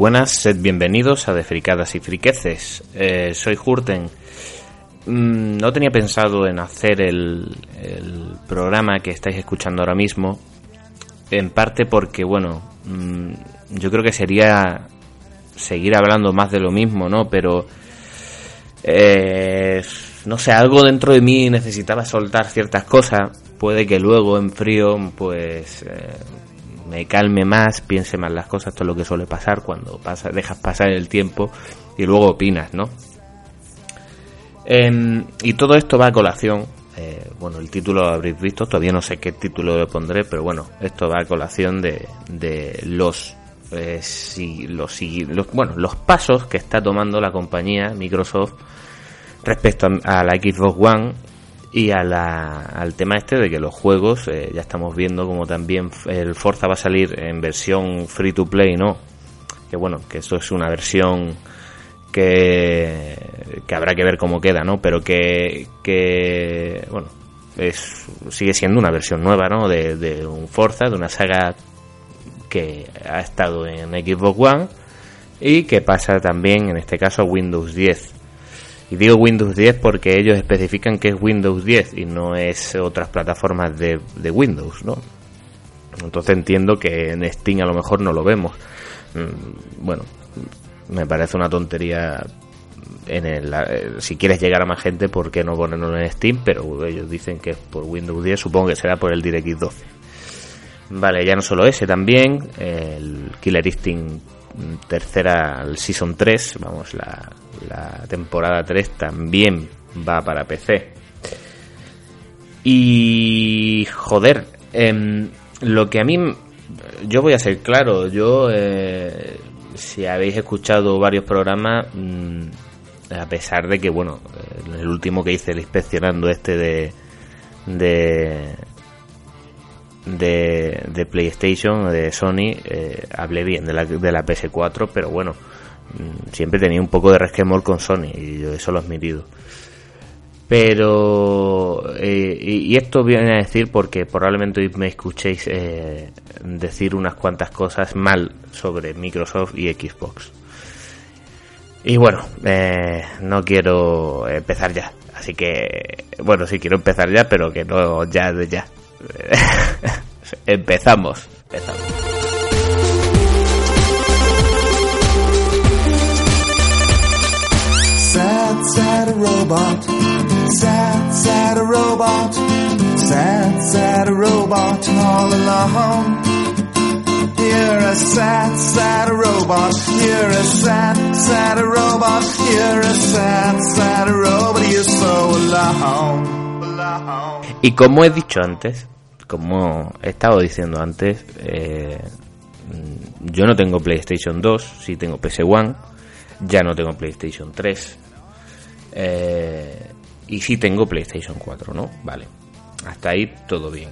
Buenas, sed bienvenidos a De Fricadas y Friqueces. Eh, soy Hurten. Mm, no tenía pensado en hacer el, el, programa que estáis escuchando ahora mismo, en parte porque, bueno, mm, yo creo que sería seguir hablando más de lo mismo, ¿no? Pero, eh, no sé, algo dentro de mí necesitaba soltar ciertas cosas. Puede que luego en frío, pues, eh, me calme más, piense más las cosas, esto es lo que suele pasar cuando pasa, dejas pasar el tiempo y luego opinas, ¿no? Eh, y todo esto va a colación, eh, bueno, el título lo habréis visto, todavía no sé qué título pondré, pero bueno, esto va a colación de, de los, eh, si, los, los, bueno, los pasos que está tomando la compañía Microsoft respecto a, a la Xbox One y a la, al tema este de que los juegos, eh, ya estamos viendo como también el Forza va a salir en versión free to play, ¿no? Que bueno, que eso es una versión que, que habrá que ver cómo queda, ¿no? Pero que, que bueno, es, sigue siendo una versión nueva, ¿no? De, de un Forza, de una saga que ha estado en Xbox One y que pasa también, en este caso, a Windows 10. Y digo Windows 10 porque ellos especifican que es Windows 10 y no es otras plataformas de, Windows, ¿no? Entonces entiendo que en Steam a lo mejor no lo vemos. Bueno, me parece una tontería en el, si quieres llegar a más gente, ¿por qué no ponerlo en Steam? Pero ellos dicen que es por Windows 10, supongo que será por el DirectX 12. Vale, ya no solo ese, también el Killer Instinct tercera, el Season 3, vamos, la, la temporada 3 también va para PC. Y joder, eh, lo que a mí, yo voy a ser claro, yo, eh, si habéis escuchado varios programas, mmm, a pesar de que, bueno, el último que hice, el inspeccionando este de, de, de PlayStation, de Sony, eh, hablé bien de la, de la PS4, pero bueno, siempre tenía un poco de resquemor con Sony y yo eso lo he admitido. Pero, eh, y, esto viene a decir porque probablemente hoy me escuchéis eh, decir unas cuantas cosas mal sobre Microsoft y Xbox. Y bueno, no quiero empezar ya. Así que, bueno, sí quiero empezar ya, pero que no ya de ya. empezamos, empezamos. Sad, sad robot. Sad, sad robot. Sad, sad robot all alone. You're a sad, sad robot. You're a sad, sad robot. You're a sad, sad robot. You're so alone. Y como he dicho antes, como he estado diciendo antes, eh, yo no tengo PlayStation 2, sí tengo PS1, ya no tengo PlayStation 3, eh, y sí tengo PlayStation 4, ¿no? Vale, hasta ahí todo bien.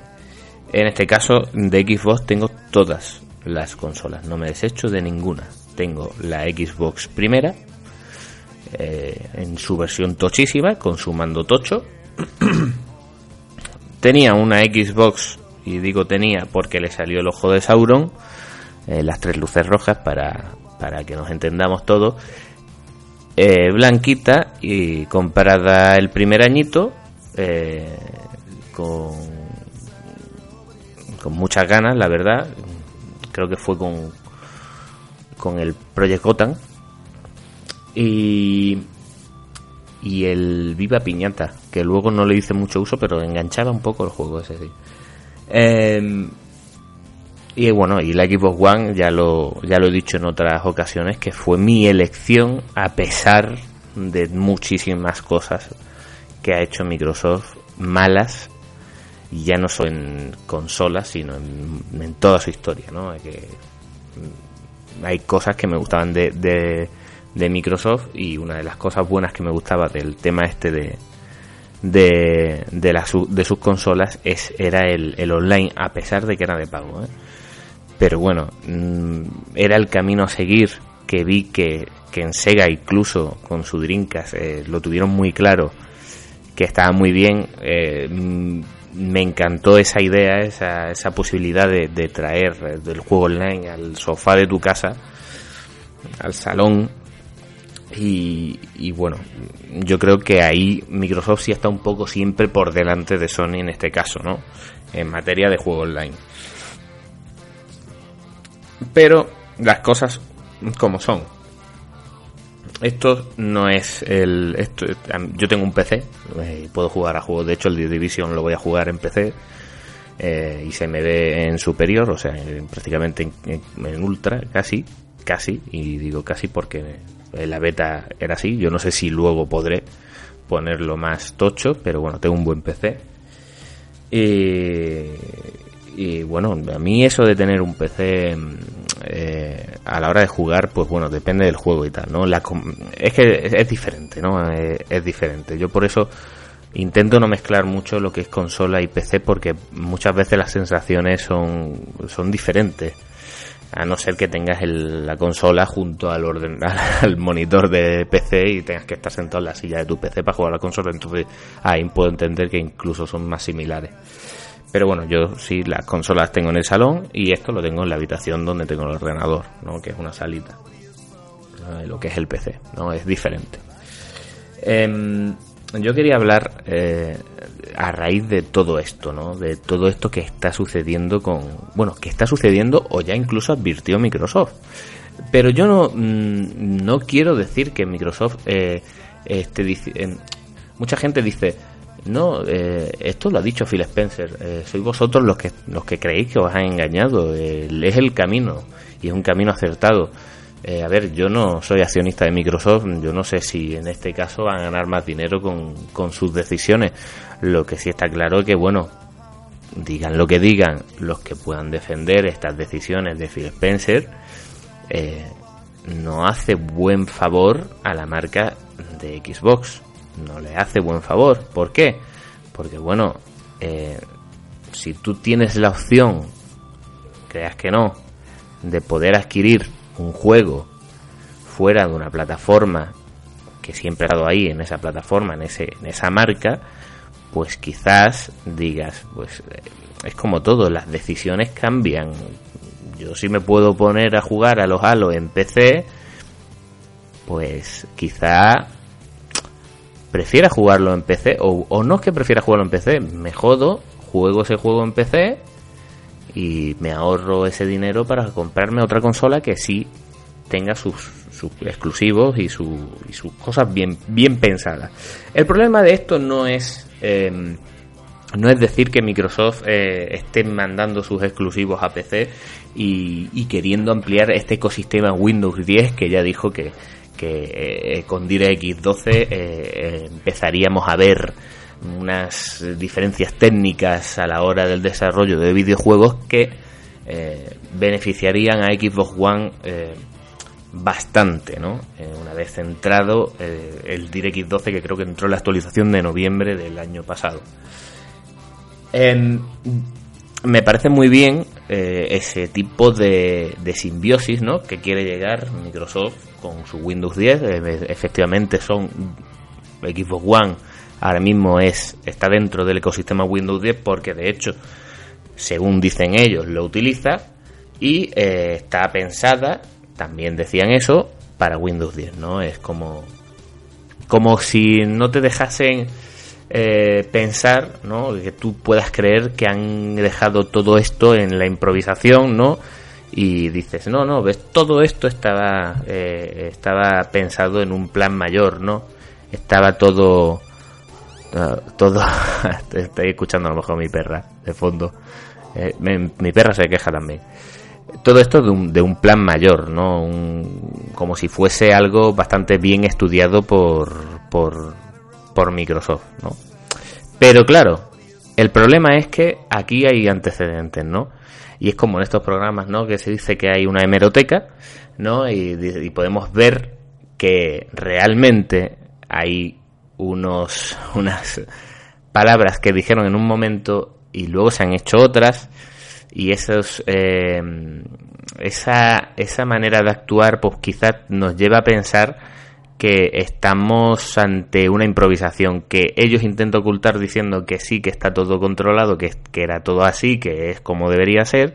En este caso de Xbox tengo todas las consolas, no me desecho de ninguna. Tengo la Xbox primera, eh, en su versión tochísima, con su mando tocho. tenía una Xbox, y digo tenía porque le salió el ojo de Sauron, eh, las tres luces rojas para, para que nos entendamos todos. Eh, blanquita y comprada el primer añito eh, con, con muchas ganas, la verdad. Creo que fue con, con el Project Gotham. Y, y el Viva Piñata, que luego no le hice mucho uso, pero enganchaba un poco el juego ese. Sí. Eh, y bueno, y la Xbox One ya lo, ya lo he dicho en otras ocasiones que fue mi elección a pesar de muchísimas cosas que ha hecho Microsoft malas y ya no solo en consolas sino en, en toda su historia, ¿no? Que hay cosas que me gustaban de, de, de, Microsoft y una de las cosas buenas que me gustaba del tema este de de, de, de sus consolas es, era el, el online a pesar de que era de pago, ¿eh? pero bueno, mmm, era el camino a seguir que vi que, que en Sega incluso con su Dreamcast eh, lo tuvieron muy claro, que estaba muy bien, eh, me encantó esa idea, esa, esa posibilidad de, de traer del juego online al sofá de tu casa al salón y, bueno, yo creo que ahí Microsoft sí está un poco siempre por delante de Sony en este caso, ¿no? En materia de juego online. Pero las cosas como son. Esto no es el. Esto, yo tengo un PC eh, y puedo jugar a juegos. De hecho, el The Division lo voy a jugar en PC eh, y se me ve en superior, o sea, prácticamente en, ultra, casi, casi. Y digo casi porque la beta era así. Yo no sé si luego podré ponerlo más tocho, pero bueno, tengo un buen PC. Y, bueno, a mí eso de tener un PC eh, a la hora de jugar, pues bueno, depende del juego y tal, ¿no? La, es que es, diferente, ¿no? Eh, es, diferente. Yo por eso intento no mezclar mucho lo que es consola y PC porque muchas veces las sensaciones son, son diferentes. A no ser que tengas la consola junto al, orden, al monitor de PC y tengas que estar sentado en la silla de tu PC para jugar a la consola, entonces ahí puedo entender que incluso son más similares. Pero bueno, yo sí las consolas tengo en el salón y esto lo tengo en la habitación donde tengo el ordenador, ¿no? Que es una salita. Lo que es el PC, ¿no? Es diferente. Em, yo quería hablar eh, a raíz de todo esto, ¿no? De todo esto que está sucediendo con... Bueno, que está sucediendo o ya incluso advirtió Microsoft. Pero yo no, mm, no quiero decir que Microsoft eh, esté em, mucha gente dice, no, eh, esto lo ha dicho Phil Spencer. Eh, sois vosotros los que, los que creéis que os han engañado. es el camino y es un camino acertado. Eh, a ver, yo no soy accionista de Microsoft. Yo no sé si en este caso van a ganar más dinero con, con sus decisiones. Lo que sí está claro es que, bueno, digan lo que digan los que puedan defender estas decisiones de Phil Spencer, no hace buen favor a la marca de Xbox no le hace buen favor. ¿Por qué? Porque bueno, eh, si tú tienes la opción, creas que no, de poder adquirir un juego fuera de una plataforma que siempre ha estado ahí en esa plataforma, en, ese, en esa marca, pues quizás digas, pues eh, es como todo, las decisiones cambian. Yo si me puedo poner a jugar a los Halo en PC, pues quizá prefiera jugarlo en PC, o, no es que prefiera jugarlo en PC, me jodo, juego ese juego en PC y me ahorro ese dinero para comprarme otra consola que sí tenga sus, exclusivos y, su, y, sus cosas bien, pensadas. El problema de esto no es... Em, no es decir que Microsoft eh, esté mandando sus exclusivos a PC y, y, queriendo ampliar este ecosistema Windows 10 que ya dijo que, que eh, con DirectX 12 eh, eh, empezaríamos a ver unas diferencias técnicas a la hora del desarrollo de videojuegos que beneficiarían a Xbox One bastante, ¿no? una vez centrado el DirectX 12 que creo que entró en la actualización de noviembre del año pasado. Em, me parece muy bien ese tipo de, de simbiosis, ¿no? Que quiere llegar Microsoft con su Windows 10. Eh, efectivamente son Xbox One ahora mismo es está dentro del ecosistema Windows 10 porque de hecho, según dicen ellos, lo utiliza y eh, está pensada, también decían eso, para Windows 10, ¿no? Es como como si no te dejasen eh, pensar, ¿no? Que tú puedas creer que han dejado todo esto en la improvisación, ¿no? y dices, no, no, ves, todo esto estaba, eh, estaba pensado en un plan mayor, ¿no? Estaba todo, todo, estoy escuchando a lo mejor mi perra de fondo, eh, mi, perra se queja también. Todo esto de un, de un plan mayor, ¿no? como si fuese algo bastante bien estudiado por, por, por Microsoft, ¿no? Pero claro, el problema es que aquí hay antecedentes, ¿no? y es como en estos programas, ¿no? Que se dice que hay una hemeroteca, ¿no? Y, podemos ver que realmente hay unos, unas palabras que dijeron en un momento y luego se han hecho otras y esos, eh, esa, esa manera de actuar pues quizás nos lleva a pensar que estamos ante una improvisación que ellos intentan ocultar diciendo que sí, que está todo controlado, que, que era todo así, que es como debería ser,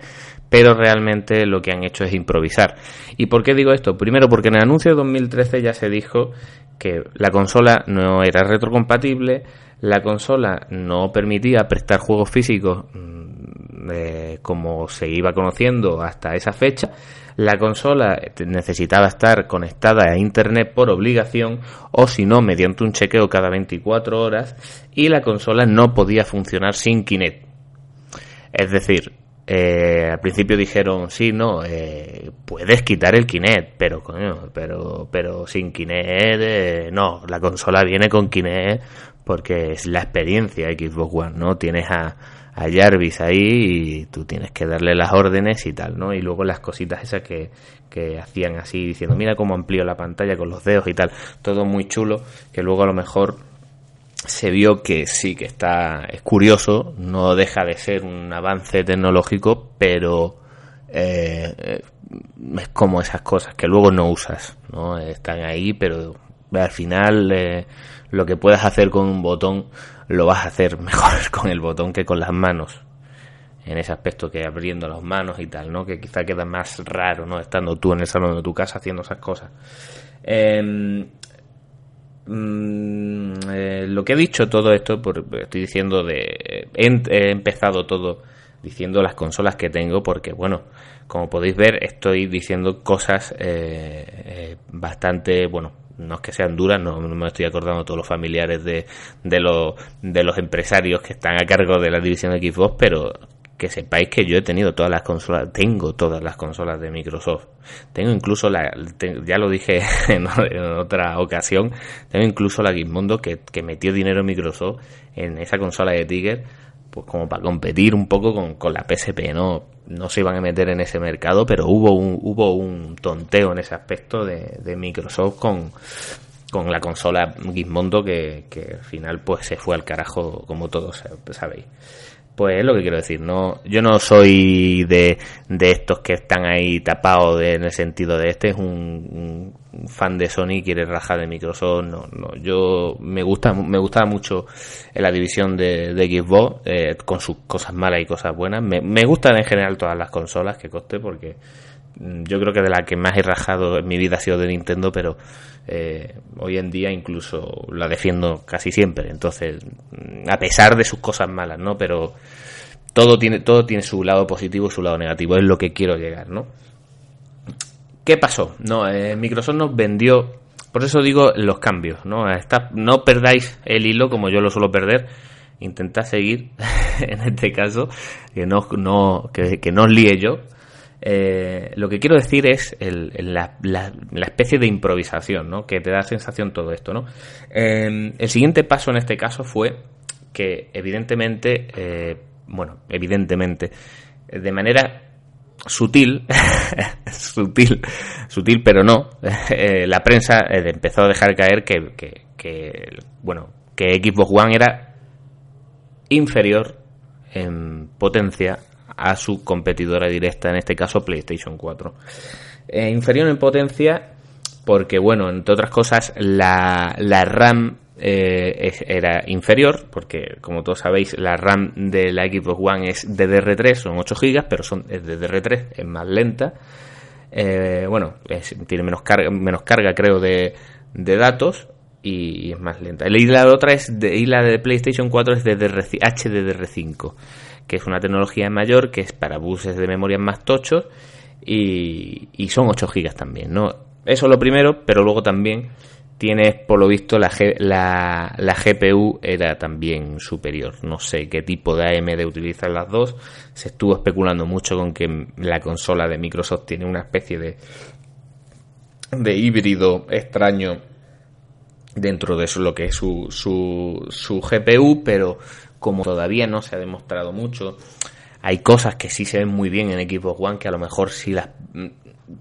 pero realmente lo que han hecho es improvisar. ¿Y por qué digo esto? Primero porque en el anuncio de 2013 ya se dijo que la consola no era retrocompatible, la consola no permitía prestar juegos físicos mm, eh, como se iba conociendo hasta esa fecha. La consola necesitaba estar conectada a Internet por obligación o si no mediante un chequeo cada 24 horas y la consola no podía funcionar sin Kinect. Es decir, eh, al principio dijeron, sí, no, eh, puedes quitar el Kinect, pero coño, pero, pero sin Kinect, no, la consola viene con Kinect porque es la experiencia Xbox One, ¿no? Tienes a, a Jarvis ahí y tú tienes que darle las órdenes y tal, ¿no? Y luego las cositas esas que, que hacían así, diciendo, mira cómo amplío la pantalla con los dedos y tal, todo muy chulo, que luego a lo mejor se vio que sí, que está, es curioso, no deja de ser un avance tecnológico, pero eh, es como esas cosas que luego no usas, ¿no? Están ahí, pero al final eh, lo que puedas hacer con un botón lo vas a hacer mejor con el botón que con las manos en ese aspecto que abriendo las manos y tal, ¿no? Que quizá queda más raro, ¿no? Estando tú en el salón de tu casa haciendo esas cosas. Em, mm, eh, lo que he dicho todo esto, por, estoy diciendo de... He, empezado todo diciendo las consolas que tengo porque, bueno, como podéis ver, estoy diciendo cosas eh, eh, bastante, bueno, no es que sean duras, no, me estoy acordando todos los familiares de, de, los, de los empresarios que están a cargo de la división Xbox, pero que sepáis que yo he tenido todas las consolas, tengo todas las consolas de Microsoft. Tengo incluso la, ya lo dije en, otra ocasión, tengo incluso la Gizmondo que, que metió dinero Microsoft en esa consola de Tiger, pues como para competir un poco con, con la PSP, ¿no? no se iban a meter en ese mercado, pero hubo un, hubo un tonteo en ese aspecto de, de Microsoft con, con la consola Gizmondo que, que, al final pues se fue al carajo como todos sabéis. Pues es lo que quiero decir, no, yo no soy de, de estos que están ahí tapados en el sentido de este es un, fan de Sony quiere rajar de Microsoft, no, no, yo me gusta, me gustaba mucho la división de, de Xbox, eh, con sus cosas malas y cosas buenas, me, me gustan en general todas las consolas que coste porque yo creo que de la que más he rajado en mi vida ha sido de Nintendo, pero eh, hoy en día incluso la defiendo casi siempre. Entonces, a pesar de sus cosas malas, ¿no? Pero todo tiene, todo tiene su lado positivo y su lado negativo. Es lo que quiero llegar, ¿no? ¿Qué pasó? No, eh, Microsoft nos vendió. Por eso digo los cambios, ¿no? no perdáis el hilo como yo lo suelo perder. Intentad seguir, en este caso, que no, no, que, que no os líe yo eh, lo que quiero decir es la, especie de improvisación, ¿no? Que te da sensación todo esto, ¿no? Em, el siguiente paso en este caso fue que, evidentemente, eh, bueno, evidentemente, de manera sutil, sutil, sutil, pero no, eh, la prensa empezó a dejar caer que, que, que, bueno, que Xbox One era inferior en potencia a su competidora directa, en este caso PlayStation 4. Eh, inferior en potencia porque, bueno, entre otras cosas, la, la RAM eh, era inferior, porque como todos sabéis, la RAM de la Xbox One es DDR3, son 8 GB, pero son, es DDR3, es más lenta. Eh, bueno, tiene menos carga, menos carga creo de, de datos y, es más lenta. Y la otra es de, y la de PlayStation 4 es de HDR5 que es una tecnología mayor, que es para buses de memoria más tochos y, son 8 gigas también, ¿no? Eso es lo primero, pero luego también tienes, por lo visto, la, la, la, GPU era también superior. No sé qué tipo de AMD utilizan las dos. Se estuvo especulando mucho con que la consola de Microsoft tiene una especie de, de híbrido extraño dentro de eso, lo que es su, su, su GPU, pero como todavía no se ha demostrado mucho, hay cosas que sí se ven muy bien en Xbox One que a lo mejor sí las mm,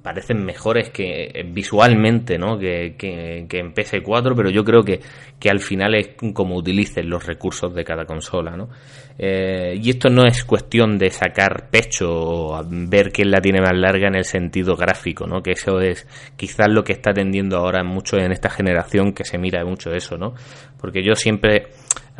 parecen mejores que eh, visualmente, ¿no? Que, que, en PS4, pero yo creo que, que, al final es como utilicen los recursos de cada consola, ¿no? Eh, y esto no es cuestión de sacar pecho o ver quién la tiene más larga en el sentido gráfico, ¿no? Que eso es quizás lo que está tendiendo ahora mucho en esta generación que se mira mucho eso, ¿no? Porque yo siempre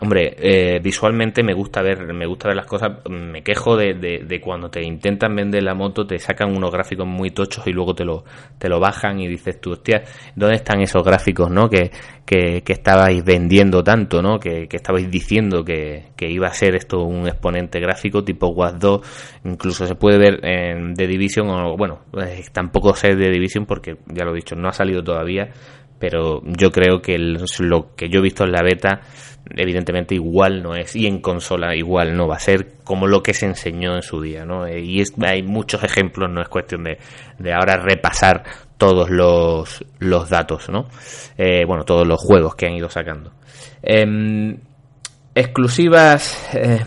hombre, eh, visualmente me gusta ver, me gusta ver las cosas. Me quejo de, de, cuando te intentan vender la moto, te sacan unos gráficos muy tochos y luego te lo, te lo bajan y dices tú, hostia, ¿dónde están esos gráficos, no? Que, que, estabais vendiendo tanto, ¿no? Que, que estabais diciendo que, que, iba a ser esto un exponente gráfico tipo WAS 2, incluso se puede ver en The Division, o bueno, eh, tampoco sé de Division porque ya lo he dicho, no ha salido todavía, pero yo creo que lo que yo he visto en la beta evidentemente igual no es y en consola igual no va a ser como lo que se enseñó en su día no eh, y hay muchos ejemplos no es cuestión de, de ahora repasar todos los, los datos no eh, bueno todos los juegos que han ido sacando. Em, exclusivas eh,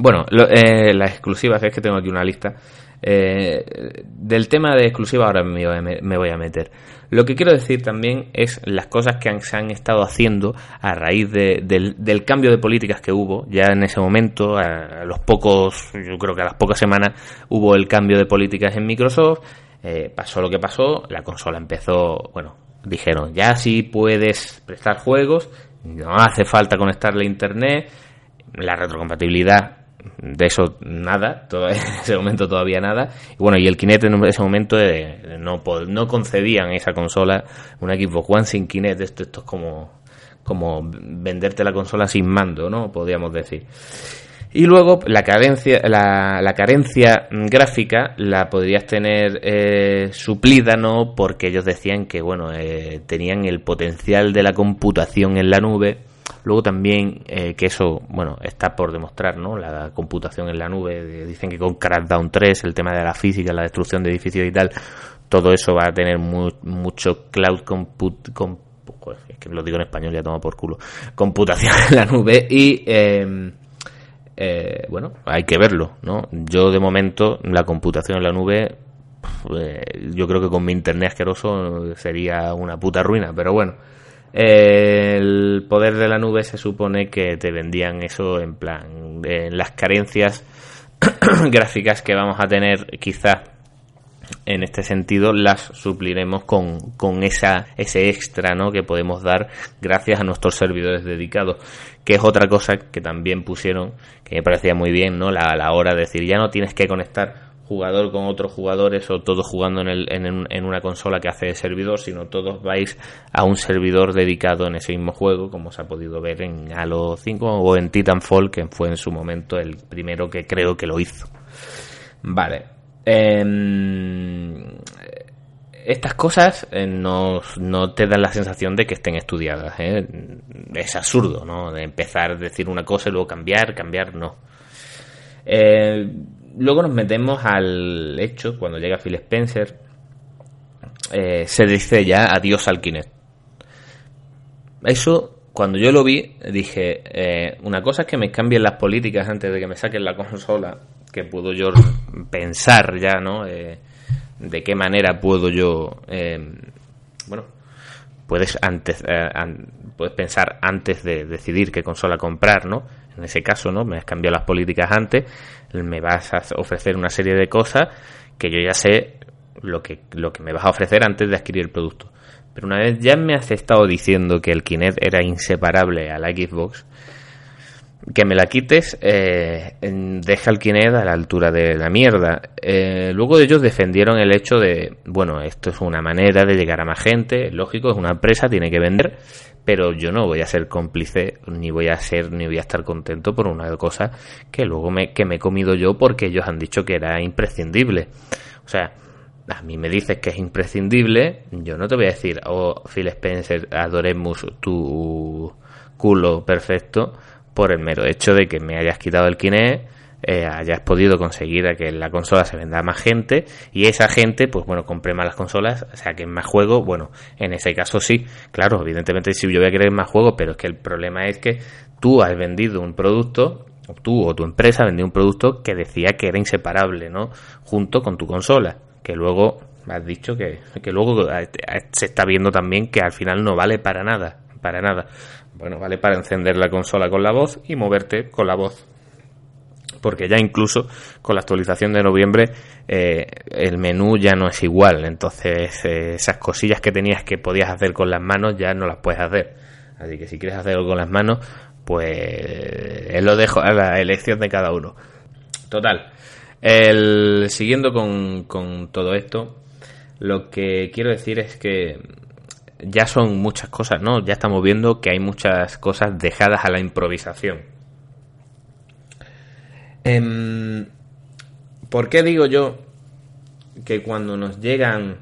bueno las exclusivas es que tengo aquí una lista del tema de exclusivas ahora me voy a meter lo que quiero decir también es las cosas que se han estado haciendo a raíz del, cambio de políticas que hubo. Ya en ese momento, a, los pocos, yo creo que a las pocas semanas hubo el cambio de políticas en Microsoft. Eh, pasó lo que pasó, la consola empezó, bueno, dijeron, ya sí puedes prestar juegos, no hace falta conectarle a internet, la retrocompatibilidad de eso nada, todo, en ese momento todavía nada. Y bueno, y el Kinect en ese momento eh, no, no concedían esa consola, una Xbox One sin Kinect, esto, es como, como venderte la consola sin mando, ¿no? Podríamos decir. Y luego la carencia, la, la carencia gráfica la podrías tener eh, suplida, ¿no? Porque ellos decían que, bueno, eh, tenían el potencial de la computación en la nube Luego también eh, que eso, bueno, está por demostrar, ¿no? La computación en la nube, dicen que con Crackdown 3, el tema de la física, la destrucción de edificios y tal, todo eso va a tener mucho cloud compute, es que lo digo en español ya toma por culo, computación en la nube y em, eh, bueno, hay que verlo, ¿no? Yo de momento la computación en la nube eh, yo creo que con mi internet asqueroso sería una puta ruina, pero bueno, el poder de la nube se supone que te vendían eso en plan las carencias gráficas que vamos a tener quizá en este sentido las supliremos con, con esa, ese extra ¿no? que podemos dar gracias a nuestros servidores dedicados que es otra cosa que también pusieron que me parecía muy bien ¿no? la, la hora de decir ya no tienes que conectar jugador con otros jugadores o todos jugando en, el, en, una consola que hace de servidor, sino todos vais a un servidor dedicado en ese mismo juego, como se ha podido ver en Halo 5 o en Titanfall, que fue en su momento el primero que creo que lo hizo. Vale. Em, estas cosas eh, no, te dan la sensación de que estén estudiadas. ¿eh? Es absurdo, ¿no? De empezar a decir una cosa y luego cambiar, cambiar, no. Eh, luego nos metemos al hecho, cuando llega Phil Spencer, eh, se dice ya adiós al Kinect. Eso, cuando yo lo vi, dije, eh, una cosa es que me cambien las políticas antes de que me saquen la consola, que puedo yo pensar ya, ¿no? Eh, de qué manera puedo yo, bueno, puedes antes, puedes pensar antes de decidir qué consola comprar, ¿no? En ese caso, ¿no? Me has cambiado las políticas antes, me vas a ofrecer una serie de cosas que yo ya sé lo que, lo que me vas a ofrecer antes de adquirir el producto. Pero una vez ya me has estado diciendo que el Kinect era inseparable a la Xbox, que me la quites, eh, deja el Kinect a la altura de la mierda. Eh, luego ellos defendieron el hecho de, bueno, esto es una manera de llegar a más gente, lógico, es una empresa, tiene que vender, pero yo no voy a ser cómplice, ni voy a ser, ni voy a estar contento por una cosa que luego me, que me he comido yo porque ellos han dicho que era imprescindible. O sea, a mí me dices que es imprescindible, yo no te voy a decir, oh, Phil Spencer, adoremos tu culo perfecto por el mero hecho de que me hayas quitado el Kinect eh, hayas podido conseguir a que la consola se venda a más gente y esa gente, pues bueno, compre más las consolas, o sea, que más juegos, bueno, en ese caso sí, claro, evidentemente si yo voy a querer más juegos, pero es que el problema es que tú has vendido un producto, tú o tu empresa ha vendido un producto que decía que era inseparable, ¿no? Junto con tu consola, que luego has dicho que, que luego eh, se está viendo también que al final no vale para nada, para nada. Bueno, vale para encender la consola con la voz y moverte con la voz porque ya incluso con la actualización de noviembre eh, el menú ya no es igual, entonces eh, esas cosillas que tenías que podías hacer con las manos ya no las puedes hacer. Así que si quieres hacerlo con las manos, pues lo dejo a la elección de cada uno. Total, el, siguiendo con, con todo esto, lo que quiero decir es que ya son muchas cosas, ¿no? Ya estamos viendo que hay muchas cosas dejadas a la improvisación. Em, ¿Por qué digo yo que cuando nos llegan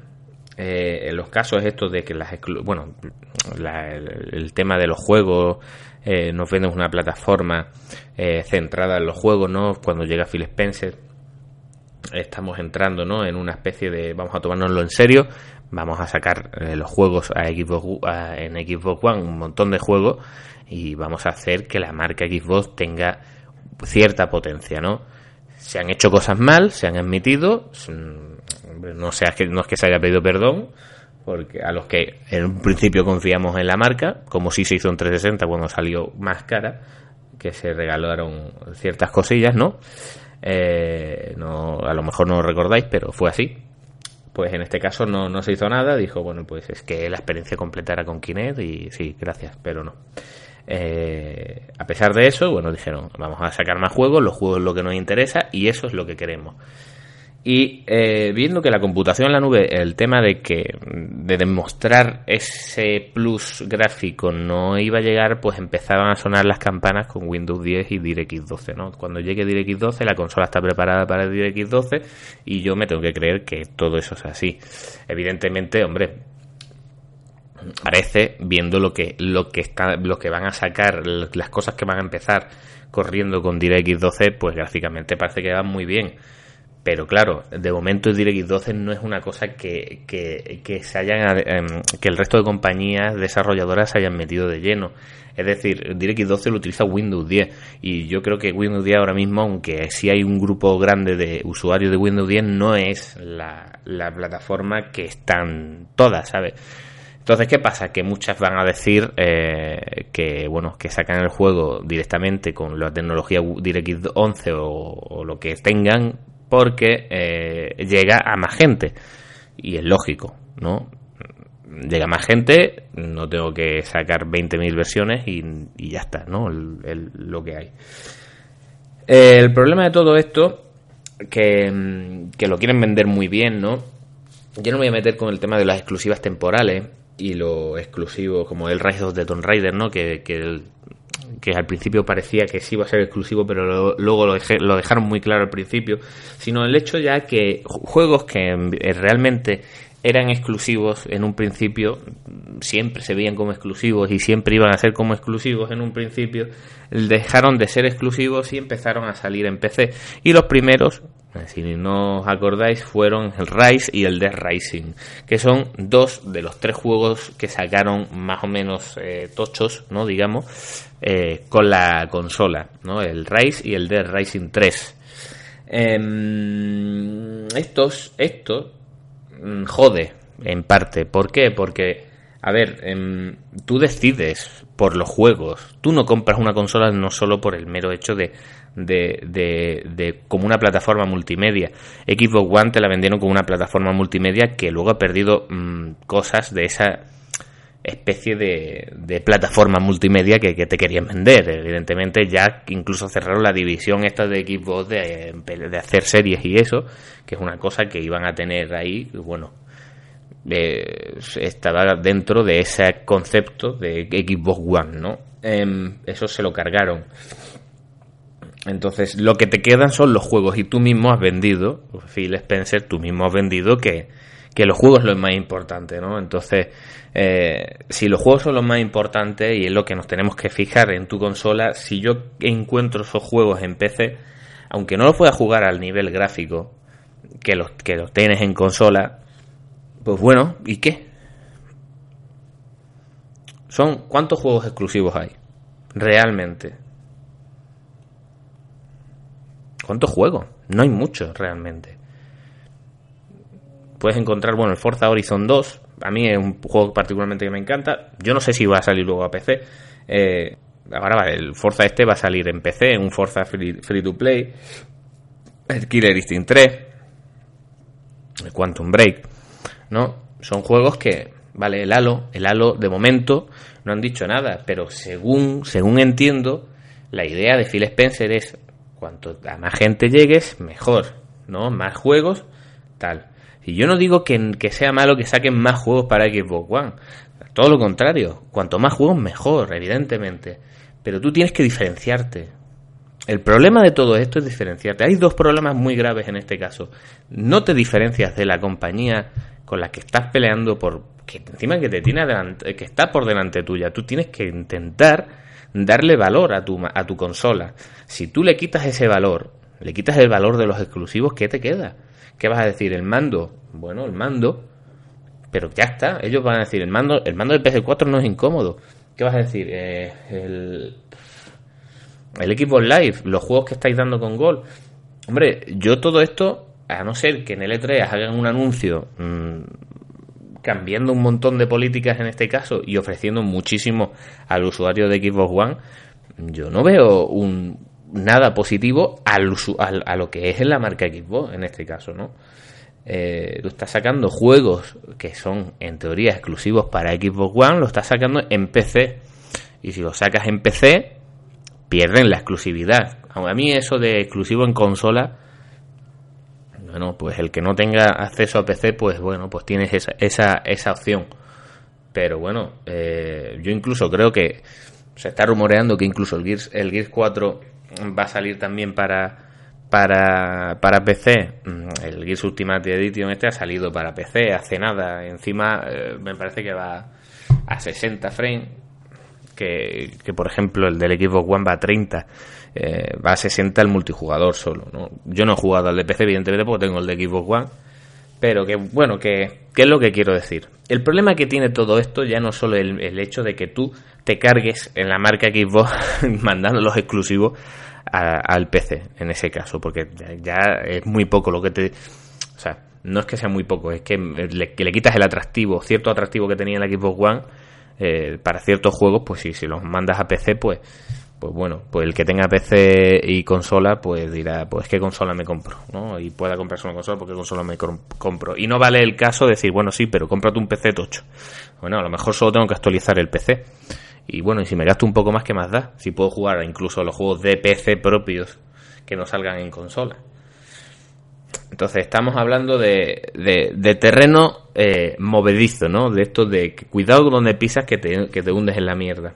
eh, los casos estos de que las bueno el, tema de los juegos eh, nos venden una plataforma eh, centrada en los juegos no cuando llega Phil Spencer estamos entrando ¿no? en una especie de vamos a tomárnoslo en serio vamos a sacar los juegos a Xbox, en Xbox One, un montón de juegos, y vamos a hacer que la marca Xbox tenga cierta potencia, ¿no? Se han hecho cosas mal, se han admitido, no, sea que, no es que se haya pedido perdón, porque a los que en un principio confiamos en la marca, como si se hizo en 360 cuando salió más cara, que se regalaron ciertas cosillas, ¿no? Eh, no a lo mejor no lo recordáis, pero fue así pues en este caso no, no se hizo nada, dijo, bueno, pues es que la experiencia completa era con Kinect y sí, gracias, pero no. Eh, a pesar de eso, bueno, dijeron, vamos a sacar más juegos, los juegos es lo que nos interesa y eso es lo que queremos. Y eh, viendo que la computación en la nube, el tema de que de demostrar ese plus gráfico no iba a llegar, pues empezaban a sonar las campanas con Windows 10 y DirectX 12, ¿no? Cuando llegue DirectX 12, la consola está preparada para DirectX 12 y yo me tengo que creer que todo eso es así. Evidentemente, hombre, parece viendo lo que lo que está lo que van a sacar, las cosas que van a empezar corriendo con DirectX 12, pues gráficamente parece que van muy bien pero claro, de momento DirectX 12 no es una cosa que, que, se hayan, em, que el resto de compañías desarrolladoras se hayan metido de lleno. Es decir, DirectX 12 lo utiliza Windows 10 y yo creo que Windows 10 ahora mismo, aunque sí hay un grupo grande de usuarios de Windows 10, no es la, la plataforma que están todas, ¿sabes? Entonces, ¿qué pasa? Que muchas van a decir eh, que, bueno, que sacan el juego directamente con la tecnología DirectX 11 o, lo que tengan porque eh, llega a más gente. Y es lógico, ¿no? Llega más gente, no tengo que sacar 20.000 versiones y, ya está, ¿no? lo que hay. El problema de todo esto, que, que lo quieren vender muy bien, ¿no? Yo no me voy a meter con el tema de las exclusivas temporales y lo exclusivo, como el Rise of the Tomb Raider, ¿no? Que, que que al principio parecía que sí iba a ser exclusivo, pero luego lo, lo, dejaron muy claro al principio, sino el hecho ya que juegos que eh, realmente eran exclusivos en un principio, siempre se veían como exclusivos y siempre iban a ser como exclusivos en un principio, dejaron de ser exclusivos y empezaron a salir en PC. Y los primeros, si no os acordáis, fueron el Rise y el Death Rising, que son dos de los tres juegos que sacaron más o menos eh, tochos, ¿no? Digamos, eh, con la consola, ¿no? El Rise y el Death Rising 3. Em, estos, estos Mm, jode, en parte. ¿Por qué? Porque, a ver, em, tú decides por los juegos. Tú no compras una consola no solo por el mero hecho de, de, de, como una plataforma multimedia. Xbox One te la vendieron como una plataforma multimedia que luego ha perdido mm, cosas de esa especie de, de plataforma multimedia que, te querían vender. Evidentemente ya incluso cerraron la división esta de Xbox de, de hacer series y eso, que es una cosa que iban a tener ahí, bueno, estaba dentro de ese concepto de Xbox One, ¿no? Em, eso se lo cargaron. Entonces, lo que te quedan son los juegos y tú mismo has vendido, Phil Spencer, tú mismo has vendido que, que los juegos es lo más importante, ¿no? Entonces, eh, si los juegos son lo más importante y es lo que nos tenemos que fijar en tu consola, si yo encuentro esos juegos en PC, aunque no los pueda jugar al nivel gráfico que los, que los tienes en consola, pues bueno, ¿y qué? Son ¿cuántos juegos exclusivos hay? Realmente. ¿Cuántos juegos? No hay muchos realmente puedes encontrar, bueno, el Forza Horizon 2. A mí es un juego particularmente que me encanta. Yo no sé si va a salir luego a PC. Eh, ahora el Forza este va a salir en PC, un Forza free, to play. El Killer Instinct 3. El Quantum Break. ¿No? Son juegos que Vale, el Halo, el Halo de momento no han dicho nada, pero según, según entiendo, la idea de Phil Spencer es cuanto a más gente llegues, mejor, ¿no? Más juegos, tal. Y yo no digo que, que sea malo que saquen más juegos para Xbox One. Todo lo contrario, cuanto más juegos mejor, evidentemente. Pero tú tienes que diferenciarte. El problema de todo esto es diferenciarte. Hay dos problemas muy graves en este caso. No te diferencias de la compañía con la que estás peleando por que encima que te tiene que está por delante tuya. Tú tienes que intentar darle valor a tu, a tu consola. Si tú le quitas ese valor, le quitas el valor de los exclusivos, ¿qué te queda? ¿Qué vas a decir? ¿El mando? Bueno, el mando, pero ya está. Ellos van a decir, el mando, el mando del PS4 no es incómodo. ¿Qué vas a decir? Eh, el, el Xbox Live, los juegos que estáis dando con Gol. Hombre, yo todo esto, a no ser que en el E3 hagan un anuncio mmm, cambiando un montón de políticas en este caso y ofreciendo muchísimo al usuario de Xbox One, yo no veo nada positivo a lo que es la marca Xbox en este caso, ¿no? Eh, tú estás sacando juegos que son en teoría exclusivos para Xbox One, lo estás sacando en PC. Y si lo sacas en PC, pierden la exclusividad. A mí eso de exclusivo en consola, bueno, pues el que no tenga acceso a PC, pues bueno, pues tienes esa, esa, esa opción. Pero bueno, eh, yo incluso creo que se está rumoreando que incluso el Gears, el Gears 4 va a salir también para, para, para PC. El Gears Ultimate Edition este ha salido para PC hace nada. Encima eh, me parece que va a 60 frames. Que, que por ejemplo el del Xbox One va a 30 eh, va a 60 el multijugador solo. ¿no? Yo no he jugado al de PC, evidentemente, porque tengo el de Xbox One. Pero que, bueno, que, ¿qué es lo que quiero decir? El problema que tiene todo esto ya no solo el, el hecho de que tú te cargues en la marca Xbox mandando los exclusivos a, al PC, en ese caso, porque ya, es muy poco lo que te... O sea, no es que sea muy poco, es que le, quitas el atractivo, cierto atractivo que tenía en la Xbox One eh, para ciertos juegos, pues sí, si los mandas a PC, pues pues bueno, pues el que tenga PC y consola, pues dirá, pues qué consola me compro, ¿no? Y pueda comprarse una consola porque consola me compro. Y no vale el caso de decir, bueno, sí, pero cómprate un PC tocho. Bueno, a lo mejor solo tengo que actualizar el PC. Y bueno, y si me gasto un poco más, ¿qué más da? Si puedo jugar incluso los juegos de PC propios que no salgan en consola. Entonces estamos hablando de, de, de terreno eh, movedizo, ¿no? De esto de que cuidado donde pisas que te, que te hundes en la mierda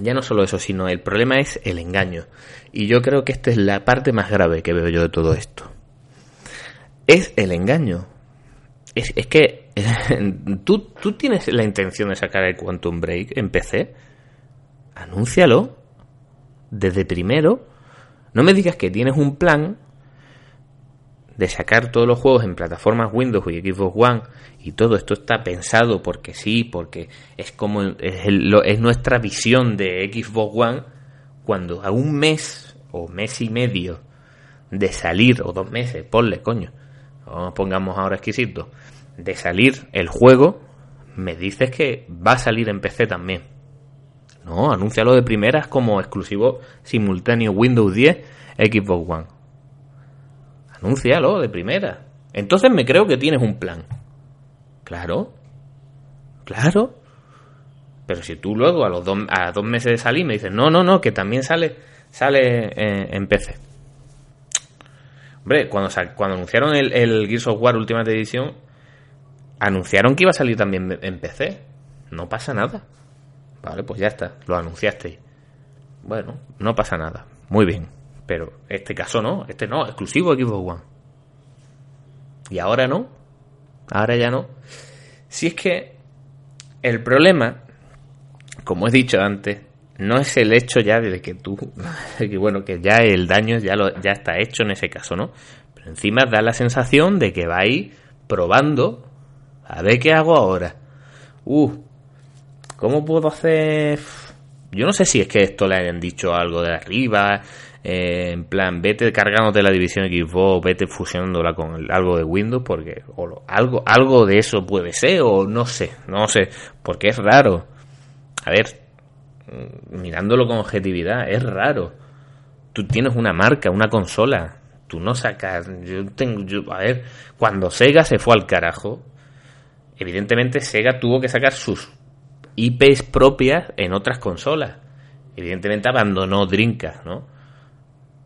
ya no solo eso, sino el problema es el engaño. Y yo creo que esta es la parte más grave que veo yo de todo esto. Es el engaño. Es, es que ¿tú, tú tienes la intención de sacar el Quantum Break en PC. Anúncialo. Desde primero. No me digas que tienes un plan de sacar todos los juegos en plataformas Windows y Xbox One y todo esto está pensado porque sí, porque es como es, nuestra visión de Xbox One cuando a un mes o mes y medio de salir o dos meses, ponle coño, pongamos ahora exquisito, de salir el juego, me dices que va a salir en PC también. No, anúncialo de primeras como exclusivo simultáneo Windows 10, Xbox One Anúncialo de primera. Entonces me creo que tienes un plan. Claro. Claro. Pero si tú luego a los dos, a dos meses de salir me dices, no, no, no, que también sale, sale en, en PC. Hombre, cuando, cuando anunciaron el, el Gears of War Ultimate Edition, anunciaron que iba a salir también en PC. No pasa nada. Vale, pues ya está, lo anunciasteis. Bueno, no pasa nada. Muy bien. Pero este caso no, este no, exclusivo Xbox One. Y ahora no, ahora ya no. Si es que el problema, como he dicho antes, no es el hecho ya de que tú, que bueno, que ya el daño ya, lo, ya está hecho en ese caso, ¿no? Pero encima da la sensación de que vais probando a ver qué hago ahora. Uh, ¿cómo puedo hacer? Yo no sé si es que esto le hayan dicho algo de arriba, eh, en plan, vete cargándote la división Xbox, vete fusionándola con algo de Windows, porque algo, algo de eso puede ser, o no sé, no sé, porque es raro. A ver, mm, mirándolo con objetividad, es raro. Tú tienes una marca, una consola, tú no sacas. Yo tengo, yo, a ver, cuando Sega se fue al carajo, evidentemente Sega tuvo que sacar sus IPs propias en otras consolas. Evidentemente abandonó Dreamcast, ¿no?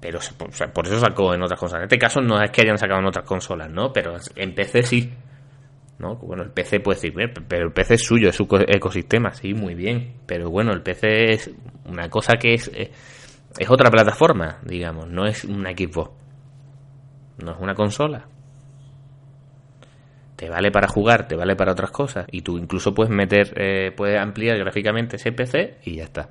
Pero por eso sacó en otras consolas. En este caso no es que hayan sacado en otras consolas, ¿no? Pero en PC sí. ¿no? Bueno, el PC puede decir, pero el PC es suyo, es su ecosistema, sí, muy bien. Pero bueno, el PC es una cosa que es, eh, es otra plataforma, digamos, no es una Xbox. No es una consola. Te vale para jugar, te vale para otras cosas. Y tú incluso puedes meter, eh, puedes ampliar gráficamente ese PC y ya está.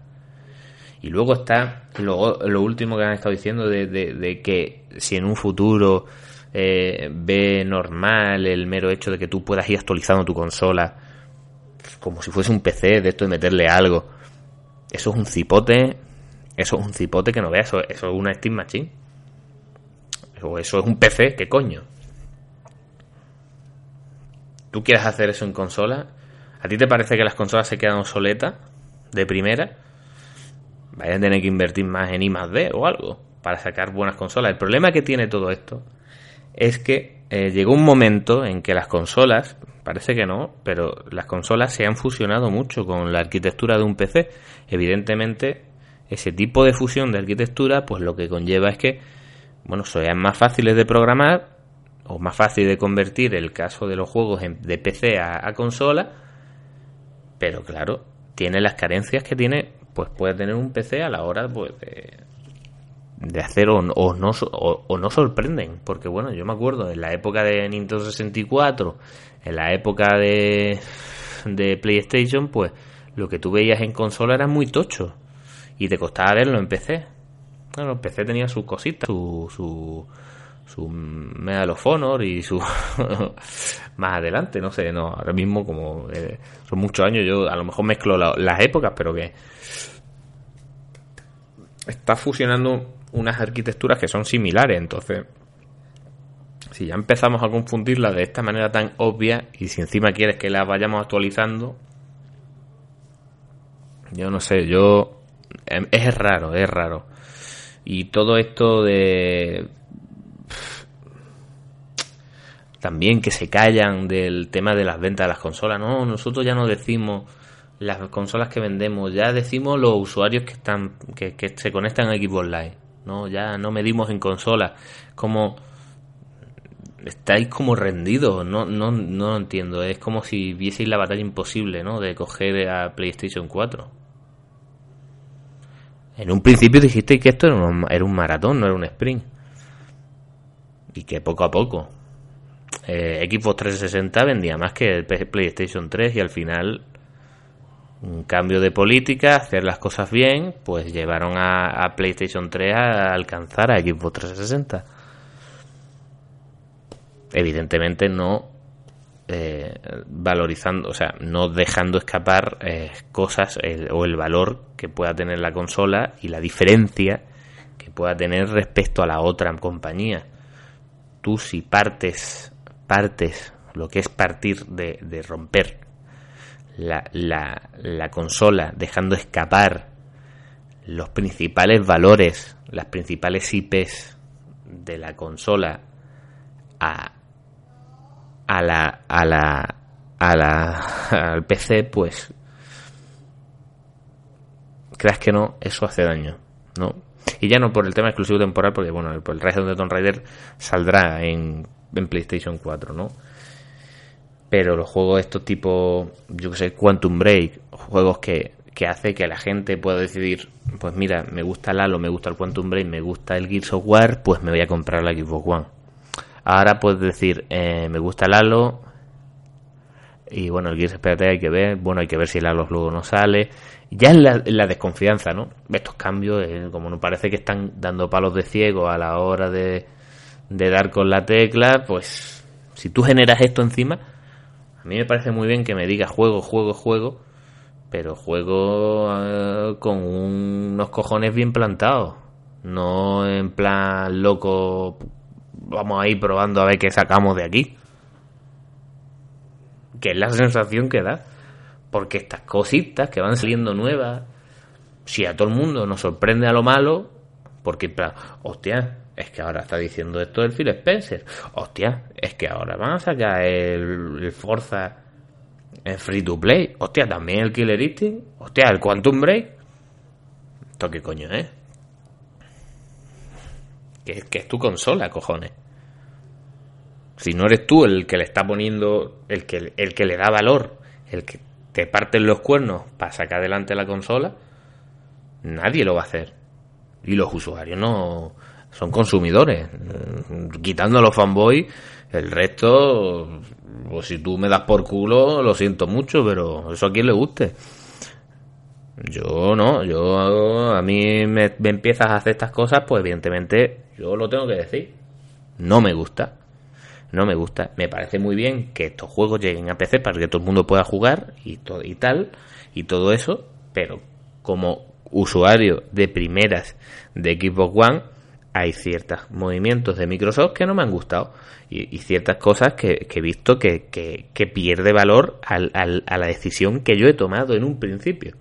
Y luego está lo, lo último que han estado diciendo de, de, que si en un futuro eh, ve normal el mero hecho de que tú puedas ir actualizando tu consola como si fuese un PC de esto de meterle algo. Eso es un cipote. Eso es un cipote que no veas. Eso, eso es una Steam Machine. O eso es un PC, ¿qué coño? ¿Tú quieres hacer eso en consola? ¿A ti te parece que las consolas se quedan obsoletas de primera? Vayan a tener que invertir más en I más D o algo para sacar buenas consolas. El problema que tiene todo esto es que eh, llegó un momento en que las consolas, parece que no, pero las consolas se han fusionado mucho con la arquitectura de un PC. Evidentemente, ese tipo de fusión de arquitectura, pues lo que conlleva es que, bueno, sean más fáciles de programar o más fácil de convertir el caso de los juegos de PC a, a consola, pero claro, tiene las carencias que tiene pues puede tener un PC a la hora pues, de, hacer o, no, o, no sorprenden. Porque bueno, yo me acuerdo en la época de Nintendo 64, en la época de, de PlayStation, pues lo que tú veías en consola era muy tocho. Y te costaba verlo en PC. Bueno, PC tenía sus cositas, su, su, su Medal of Honor y su más adelante, no sé, no, ahora mismo como eh, son muchos años, yo a lo mejor mezclo las épocas, pero que está fusionando unas arquitecturas que son similares, entonces si ya empezamos a confundirla de esta manera tan obvia y si encima quieres que la vayamos actualizando, yo no sé, yo em, es raro, es raro. Y todo esto de también que se callan del tema de las ventas de las consolas. No, nosotros ya no decimos las consolas que vendemos, ya decimos los usuarios que están que, se conectan a Xbox Live. No, ya no medimos en consolas. Como estáis como rendidos, no, no, no entiendo. Es como si vieseis la batalla imposible, ¿no? De coger a PlayStation 4. En un principio dijisteis que esto era un, era un maratón, no era un sprint. Y que poco a poco eh, Xbox 360 vendía más que PlayStation 3 y al final un cambio de política, hacer las cosas bien, pues llevaron a, PlayStation 3 a alcanzar a Xbox 360. Evidentemente no eh, valorizando, o sea, no dejando escapar eh, cosas o el valor que pueda tener la consola y la diferencia que pueda tener respecto a la otra compañía. Tú si partes partes, lo que es partir de, de romper la, la, la, consola, dejando escapar los principales valores, las principales IPs de la consola a, a la, a la, a la, al PC, pues creas que no, eso hace daño, ¿no? Y ya no por el tema exclusivo temporal, porque bueno, el, el Rise of the Tomb Raider saldrá en en PlayStation 4, ¿no? Pero los juegos estos tipo, yo que sé, Quantum Break, juegos que, que hace que la gente pueda decidir, pues mira, me gusta el Halo, me gusta el Quantum Break, me gusta el Gears of War, pues me voy a comprar la Xbox One. Ahora puedes decir, eh, me gusta el Halo, y bueno, el Gears, espérate, hay que ver, bueno, hay que ver si el Halo luego no sale. Ya es la, desconfianza, ¿no? Estos cambios, eh, como nos parece que están dando palos de ciego a la hora de, de dar con la tecla, pues si tú generas esto encima, a mí me parece muy bien que me digas juego, juego, juego, pero juego eh, con unos cojones bien plantados, no en plan loco, vamos a ir probando a ver qué sacamos de aquí. Que es la sensación que da. Porque estas cositas que van saliendo nuevas, si a todo el mundo nos sorprende a lo malo, porque, hostia, es que ahora está diciendo esto el Phil Spencer. Hostia, es que ahora van a sacar el, Forza en free to play. Hostia, también el Killer Instinct. Hostia, el Quantum Break. ¿Esto qué coño es? Que, que es tu consola, cojones. Si no eres tú el que le está poniendo, el que, el que le da valor, el que te parten los cuernos para sacar adelante la consola, nadie lo va a hacer. Y los usuarios no son consumidores. Quitando a los fanboys, el resto, pues si tú me das por culo, lo siento mucho, pero eso a quien le guste. Yo no, yo a mí me, me empiezas a hacer estas cosas, pues evidentemente yo lo tengo que decir. No me gusta no me gusta. Me parece muy bien que estos juegos lleguen a PC para que todo el mundo pueda jugar y, todo, y tal, y todo eso, pero como usuario de primeras de Xbox One, hay ciertos movimientos de Microsoft que no me han gustado y, ciertas cosas que, he visto que, pierde valor al, a la decisión que yo he tomado en un principio.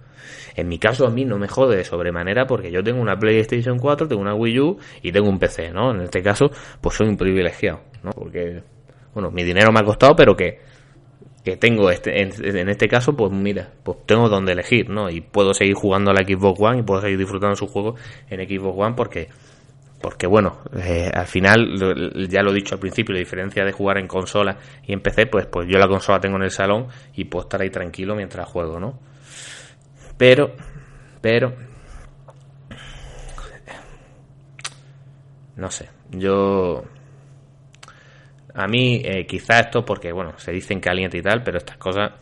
En mi caso a mí no me jode de sobremanera porque yo tengo una PlayStation 4, tengo una Wii U y tengo un PC, ¿no? En este caso, pues soy un privilegiado, ¿no? Porque, bueno, mi dinero me ha costado, pero que, que tengo este, en, este caso, pues mira, pues tengo donde elegir, ¿no? Y puedo seguir jugando a la Xbox One y puedo seguir disfrutando su juego en Xbox One porque porque bueno, eh, al final, ya lo he dicho al principio, la diferencia de jugar en consola y en PC, pues, pues yo la consola tengo en el salón y puedo estar ahí tranquilo mientras juego, ¿no? Pero, pero, no sé, yo, a mí eh, quizá esto porque, bueno, se dicen caliente y tal, pero estas cosas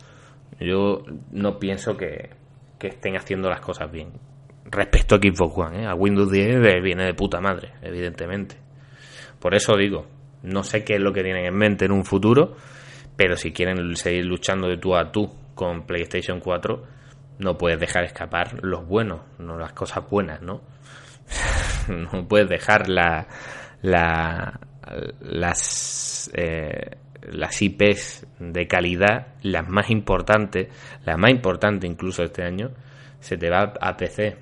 yo no pienso que, que estén haciendo las cosas bien. Respecto a Xbox One, ¿eh? a Windows 10 viene de puta madre, evidentemente. Por eso digo, no sé qué es lo que tienen en mente en un futuro, pero si quieren seguir luchando de tú a tú con PlayStation 4, no puedes dejar escapar los buenos, no las cosas buenas, ¿no? no puedes dejar la, la las eh, las IPs de calidad, las más importantes, la más importante incluso este año, se te va a PC.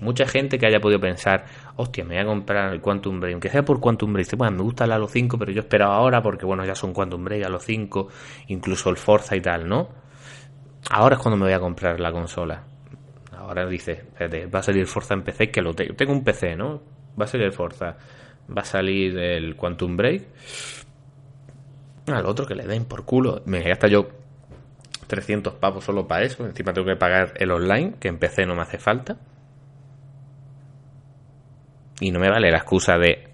Mucha gente que haya podido pensar, hostia, me voy a comprar el Quantum Break, aunque sea por Quantum Break, bueno, me gusta el Halo 5, pero yo esperaba ahora porque, bueno, ya son Quantum Break, Halo 5, incluso el Forza y tal, ¿no? ahora es cuando me voy a comprar la consola. Ahora dice, va a salir Forza en PC, que lo tengo. Tengo un PC, ¿no? Va a salir el Forza. Va a salir el Quantum Break. Al otro que le den por culo. Me gasta yo 300 pavos solo para eso. Encima tengo que pagar el online, que en PC no me hace falta. Y no me vale la excusa de,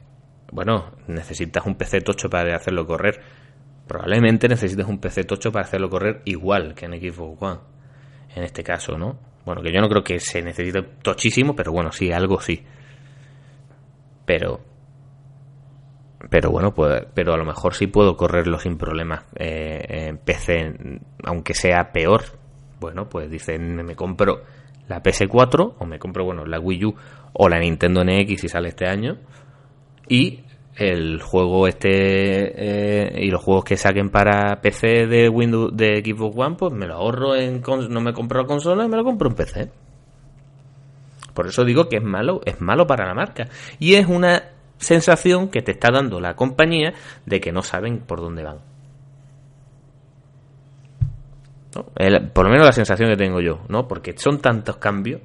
bueno, necesitas un PC tocho para hacerlo correr probablemente necesites un PC tocho para hacerlo correr igual que en Xbox One. En este caso, ¿no? Bueno, que yo no creo que se necesite tochísimo, pero bueno, sí, algo sí. Pero. Pero bueno, pues, pero a lo mejor sí puedo correrlo sin problemas eh, en PC, aunque sea peor. Bueno, pues dicen, me compro la PS4 o me compro, bueno, la Wii U o la Nintendo NX si sale este año y el juego este eh, y los juegos que saquen para PC de Windows de Xbox One, pues me lo ahorro en no me compro la consola y me lo compro en PC. Por eso digo que es malo, es malo para la marca y es una sensación que te está dando la compañía de que no saben por dónde van. Por lo menos la sensación que tengo yo, ¿no? Porque son tantos cambios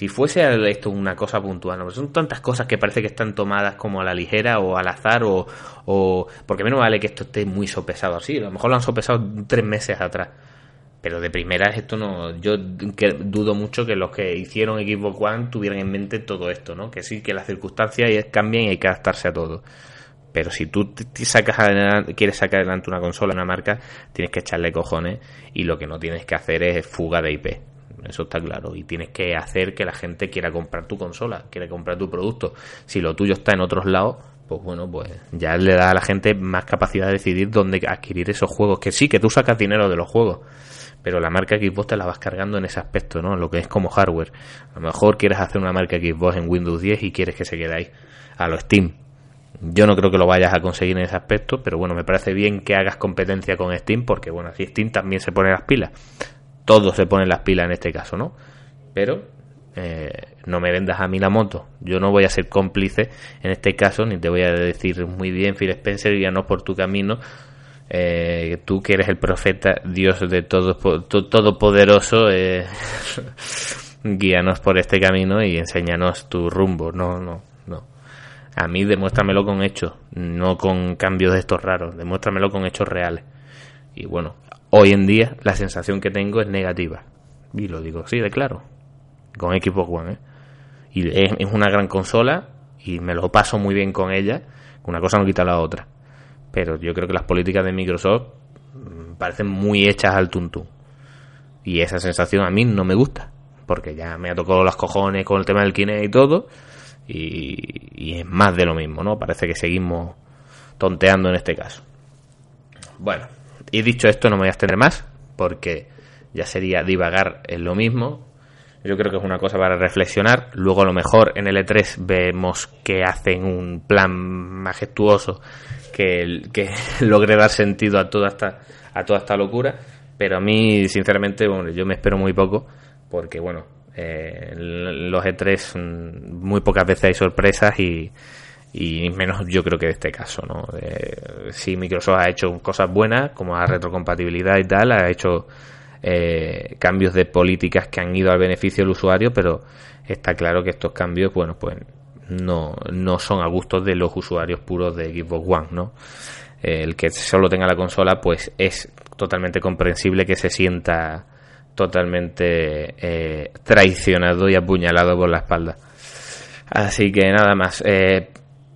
si fuese esto una cosa puntual, ¿no? son tantas cosas que parece que están tomadas como a la ligera o al azar o, o porque menos vale que esto esté muy sopesado así, a lo mejor lo han sopesado tres meses atrás. Pero de primeras esto no, yo dudo mucho que los que hicieron Xbox One tuvieran en mente todo esto, ¿no? Que sí, que las circunstancias cambian y hay que adaptarse a todo. Pero si tú sacas quieres sacar adelante una consola, una marca, tienes que echarle cojones y lo que no tienes que hacer es fuga de IP eso está claro. Y tienes que hacer que la gente quiera comprar tu consola, quiera comprar tu producto. Si lo tuyo está en otros lados, pues bueno, pues ya le da a la gente más capacidad de decidir dónde adquirir esos juegos. Que sí, que tú sacas dinero de los juegos, pero la marca Xbox te la vas cargando en ese aspecto, ¿no? Lo que es como hardware. A lo mejor quieres hacer una marca Xbox en Windows 10 y quieres que se quede ahí, a lo Steam. Yo no creo que lo vayas a conseguir en ese aspecto, pero bueno, me parece bien que hagas competencia con Steam, porque bueno, así Steam también se pone las pilas todos se ponen las pilas en este caso, ¿no? Pero eh, no me vendas a mí la moto. Yo no voy a ser cómplice en este caso, ni te voy a decir muy bien, Phil Spencer, no por tu camino. eh, tú que eres el profeta, Dios de todo, todopoderoso, eh, guíanos por este camino y enséñanos tu rumbo. No, no. A mí demuéstramelo con hechos, no con cambios de estos raros. Demuéstramelo con hechos reales. Y bueno, hoy en día la sensación que tengo es negativa. Y lo digo sí, de claro. Con Xbox One, ¿eh? Y es una gran consola y me lo paso muy bien con ella. Una cosa no quita la otra pero yo creo que las políticas de Microsoft mm, parecen muy hechas al tuntún. Y esa sensación a mí no me gusta, porque ya me ha tocado las cojones con el tema del Kinect y todo, y, es más de lo mismo, ¿no? Parece que seguimos tonteando en este caso. Bueno, y dicho esto, no me voy a extender más, porque ya sería divagar en lo mismo. Yo creo que es una cosa para reflexionar. Luego, a lo mejor en el E3 vemos que hacen un plan majestuoso que, logre dar sentido a toda esta a toda esta locura pero a mí sinceramente bueno yo me espero muy poco porque bueno eh, los E3 mm, muy pocas veces hay sorpresas y, menos yo creo que en este caso no eh, si Microsoft ha hecho cosas buenas como la retrocompatibilidad y tal ha hecho eh, cambios de políticas que han ido al beneficio del usuario pero está claro que estos cambios bueno pues no, no son a gustos de los usuarios puros de Xbox One, ¿no? El que solo tenga la consola, pues es totalmente comprensible que se sienta totalmente eh, traicionado y apuñalado por la espalda. Así que nada más. Eh,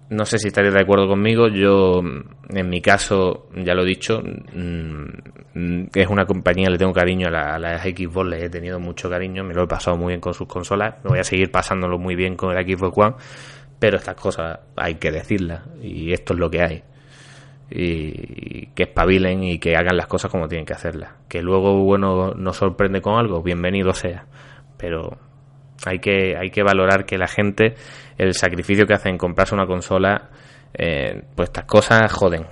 no sé si estaréis de acuerdo conmigo. Yo, en mi caso, ya lo he dicho, mm, es una compañía, le tengo cariño a la, a la, Xbox, le he tenido mucho cariño, me lo he pasado muy bien con sus consolas, me voy a seguir pasándolo muy bien con el Xbox One, pero estas cosas hay que decirlas y esto es lo que hay. Y que espabilen y que hagan las cosas como tienen que hacerlas. Que luego, bueno, nos sorprende con algo, bienvenido sea. Pero hay que, hay que valorar que la gente, el sacrificio que hacen en comprarse una consola, eh, pues estas cosas joden.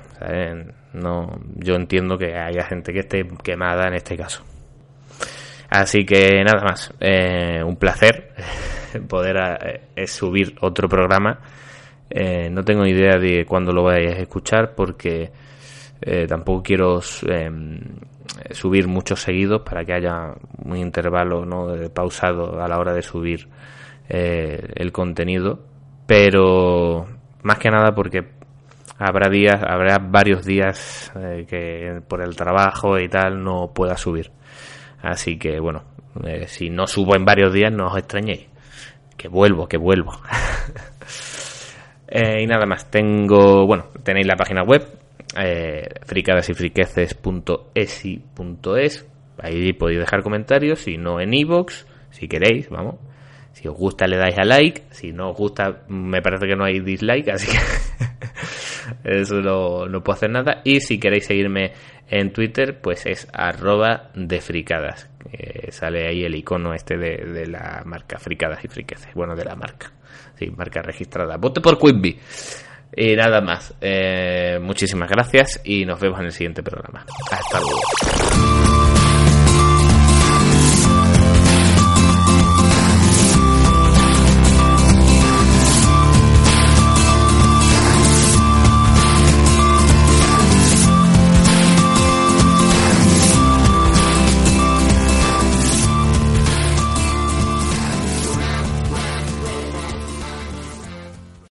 No, yo entiendo que haya gente que esté quemada en este caso. Así que nada más, eh, un placer poder eh, subir otro programa. No tengo idea de cuándo lo vayáis a escuchar porque tampoco quiero em, subir muchos seguidos para que haya un intervalo ¿no? pausado a la hora de subir eh, el contenido. Pero más que nada porque habrá días habrá varios días eh, que por el trabajo y tal no pueda subir. Así que bueno eh, si no subo en varios días no os extrañéis. Que vuelvo que vuelvo y nada más tengo bueno tenéis la página web eh, Ahí podéis dejar comentarios, si no en iVoox, si queréis, vamos. Si os gusta le dais a like, si no os gusta me parece que no hay dislike, así que eso no, no puedo hacer nada. Y si queréis seguirme en Twitter, pues es arroba de fricadas. sale ahí el icono este de, de, la marca Fricadas y Friqueces. Bueno, de la marca. Sí, marca registrada. Vote por Quimby. Y nada más. Eh, muchísimas gracias y nos vemos en el siguiente programa. Hasta luego.